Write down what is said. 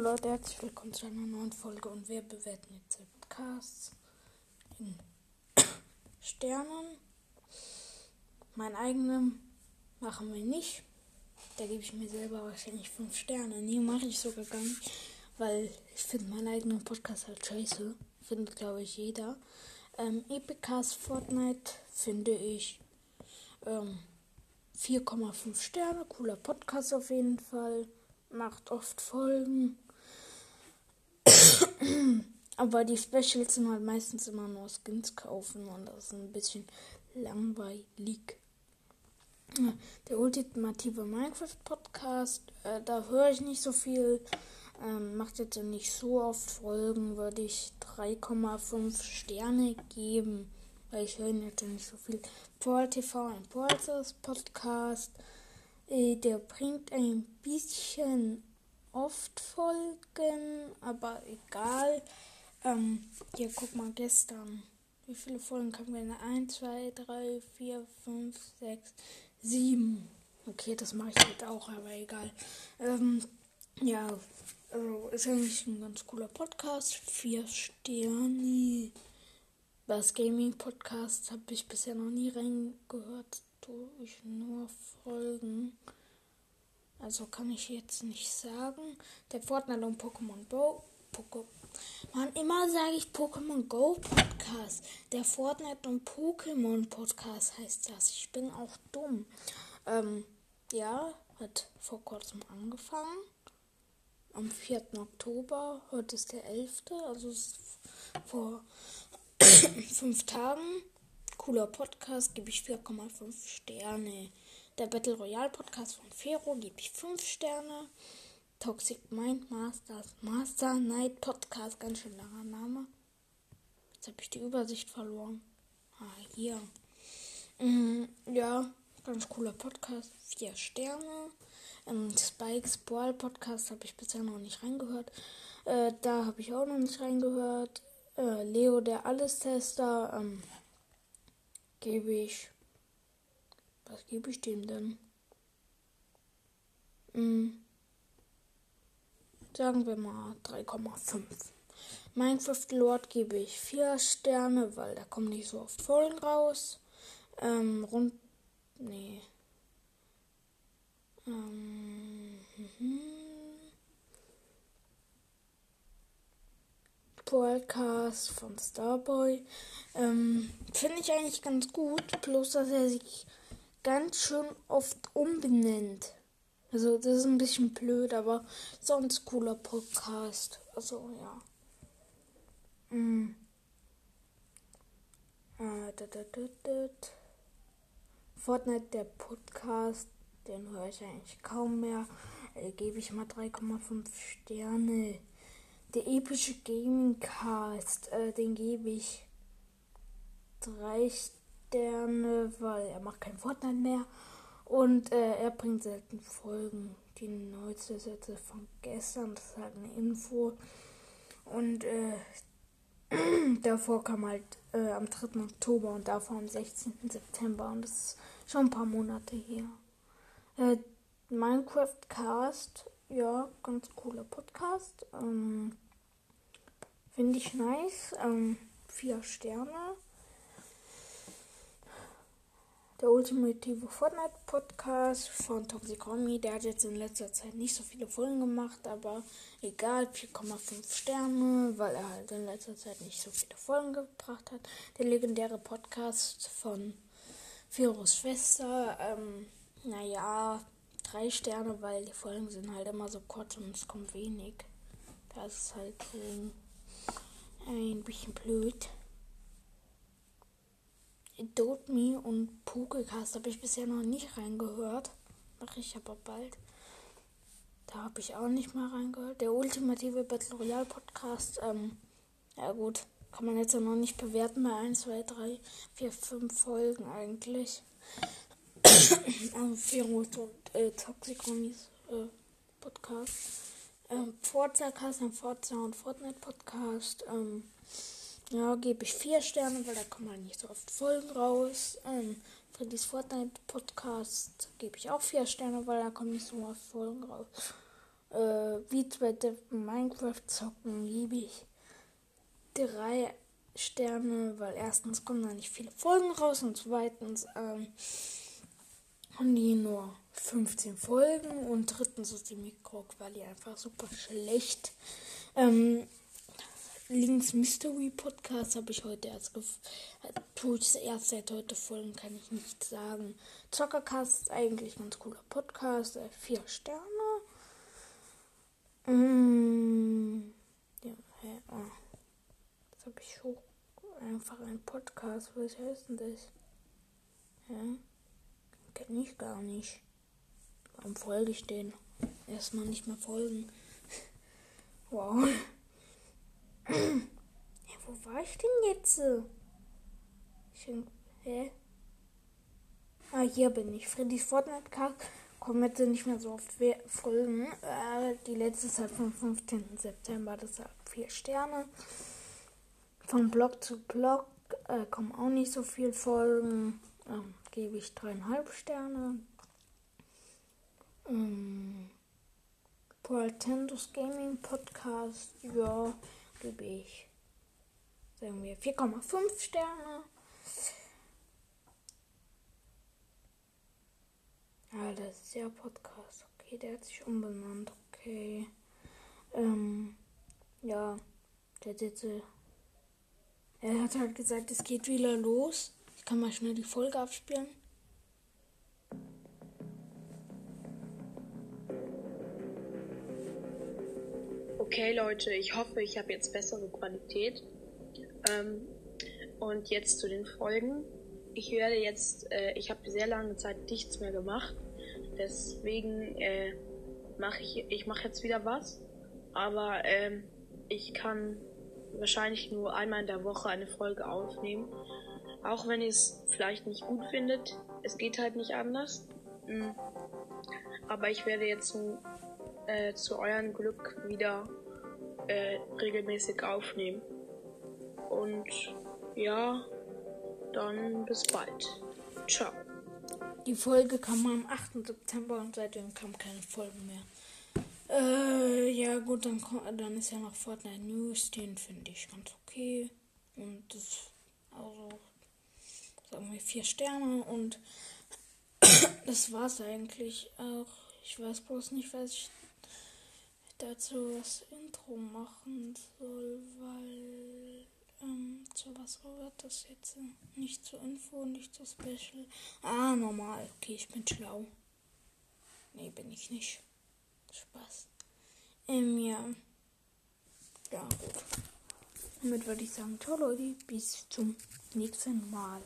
Leute, herzlich willkommen zu einer neuen Folge und wir bewerten jetzt Podcasts in Sternen. Mein eigenen machen wir nicht. Da gebe ich mir selber wahrscheinlich 5 Sterne. Nee, mache ich sogar gar nicht, weil ich finde meinen eigenen Podcast halt scheiße. Findet, glaube ich, jeder. Ähm, Epicast Fortnite finde ich ähm, 4,5 Sterne. Cooler Podcast auf jeden Fall macht oft Folgen. Aber die Specials sind halt meistens immer nur Skins kaufen und das ist ein bisschen langweilig. Der ultimative Minecraft Podcast, äh, da höre ich nicht so viel. Ähm, macht jetzt nicht so oft Folgen, würde ich 3,5 Sterne geben, weil ich höre jetzt nicht so viel. Paul TV ein Paul's Podcast. Äh, der bringt ein bisschen oft Folgen, aber egal. Ähm, hier, guck mal, gestern. Wie viele Folgen kamen wir? 1, 2, 3, 4, 5, 6, 7. Okay, das mache ich jetzt auch, aber egal. Ähm, ja, also ist eigentlich ein ganz cooler Podcast. Vier Sterne. Das Gaming Podcast habe ich bisher noch nie reingehört durch nur Folgen. Also kann ich jetzt nicht sagen. Der Fortnite und Pokémon Go. Poco Man, immer sage ich Pokémon Go Podcast. Der Fortnite und Pokémon Podcast heißt das. Ich bin auch dumm. Ähm, ja, hat vor kurzem angefangen. Am 4. Oktober. Heute ist der 11. Also vor fünf Tagen cooler Podcast, gebe ich 4,5 Sterne. Der Battle Royale Podcast von Fero gebe ich 5 Sterne. Toxic Mind Masters Master Night Podcast, ganz schön langer Name. Jetzt habe ich die Übersicht verloren. Ah, hier. Mhm, ja, ganz cooler Podcast, 4 Sterne. Ähm, Spikes Ball Podcast habe ich bisher noch nicht reingehört. Äh, da habe ich auch noch nicht reingehört. Äh, Leo der Allestester. Ähm, gebe ich. Was gebe ich dem denn? Hm. Sagen wir mal 3,5. Minecraft Lord gebe ich 4 Sterne, weil da kommen nicht so oft Folgen raus. Ähm, rund. Nee. Ähm, mhm. Podcast von Starboy. Ähm, Finde ich eigentlich ganz gut, bloß dass er sich ganz schön oft umbenennt. Also das ist ein bisschen blöd, aber sonst cooler Podcast. Also ja. Mm. Da, Fortnite der Podcast, den höre ich eigentlich kaum mehr. Äh, Gebe ich mal 3,5 Sterne. Der epische Gaming Cast, äh, den gebe ich drei Sterne, weil er macht kein Fortnite mehr. Und äh, er bringt selten Folgen. Die neueste jetzt von gestern, das ist halt eine Info. Und äh, davor kam halt äh, am 3. Oktober und davor am 16. September. Und das ist schon ein paar Monate her. Äh, Minecraft Cast ja, ganz cooler Podcast. Ähm, Finde ich nice. Ähm, vier Sterne. Der ultimative Fortnite Podcast von Toxic Homie. Der hat jetzt in letzter Zeit nicht so viele Folgen gemacht, aber egal, 4,5 Sterne, weil er halt in letzter Zeit nicht so viele Folgen gebracht hat. Der legendäre Podcast von Firos Schwester. Ähm, naja, drei Sterne, weil die Folgen sind halt immer so kurz und es kommt wenig. Das ist halt ein bisschen blöd. Adopt Me und Pokecast habe ich bisher noch nicht reingehört. Mache ich aber bald. Da habe ich auch nicht mal reingehört. Der ultimative Battle Royale Podcast. Ähm, ja gut, kann man jetzt ja noch nicht bewerten bei 1, 2, 3, 4, 5 Folgen eigentlich. also Ferus und äh, Toxic Homies äh, Podcast. Ähm, Forza Cast, ein Forza und Fortnite Podcast. Ähm, ja, gebe ich vier Sterne, weil da kommen halt nicht so oft Folgen raus. Ähm, Freddy's Fortnite Podcast gebe ich auch vier Sterne, weil da kommen nicht so oft Folgen raus. Äh, wie zweite Minecraft zocken liebe ich drei Sterne, weil erstens kommen da nicht viele Folgen raus und zweitens ähm, haben die nur 15 Folgen und drittens ist die Mikroqualität einfach super schlecht. Ähm, Links Mystery Podcast habe ich heute erst tue ich erst seit heute Folgen, kann ich nicht sagen. Zockercast ist eigentlich ein ganz cooler Podcast, äh, vier Sterne. Mm, ja, hä, oh. Das habe ich schon einfach ein Podcast. Was heißt denn das? Ja, kenne ich gar nicht. Warum folge ich den? Erstmal nicht mehr folgen. wow. Ja, wo war ich denn jetzt? Ich, hä? Ah, hier bin ich. Freddy's Fortnite Cast kommen jetzt nicht mehr so oft Folgen. Äh, die letzte ist halt vom 15. September, das hat vier Sterne. Von Blog zu Blog äh, kommen auch nicht so viele Folgen. Ähm, Gebe ich dreieinhalb Sterne. Ähm, Portendos Gaming Podcast, ja gebe ich, sagen wir, 4,5 Sterne. Ja, das ist ja Podcast. Okay, der hat sich umbenannt. Okay. Ähm, ja, der Titel. Er hat halt gesagt, es geht wieder los. Ich kann mal schnell die Folge abspielen. Okay, Leute, ich hoffe, ich habe jetzt bessere Qualität. Ähm, und jetzt zu den Folgen. Ich werde jetzt, äh, ich habe sehr lange Zeit nichts mehr gemacht. Deswegen äh, mache ich, ich mache jetzt wieder was. Aber ähm, ich kann wahrscheinlich nur einmal in der Woche eine Folge aufnehmen. Auch wenn ihr es vielleicht nicht gut findet. Es geht halt nicht anders. Mhm. Aber ich werde jetzt äh, zu eurem Glück wieder äh, regelmäßig aufnehmen. Und ja, dann bis bald. Ciao. Die Folge kam am 8. September und seitdem kam keine Folgen mehr. Äh, ja gut, dann, dann ist ja noch Fortnite News, den finde ich ganz okay. Und das, also, sagen wir vier Sterne und das war's eigentlich auch. Ich weiß bloß nicht, was ich dazu das Intro machen soll, weil ähm, zu was wird das jetzt? Nicht zur Info, nicht zu Special. Ah, normal. Okay, ich bin schlau. Nee, bin ich nicht. Spaß. Ähm, ja. Ja, gut. Damit würde ich sagen, ciao Leute, bis zum nächsten Mal.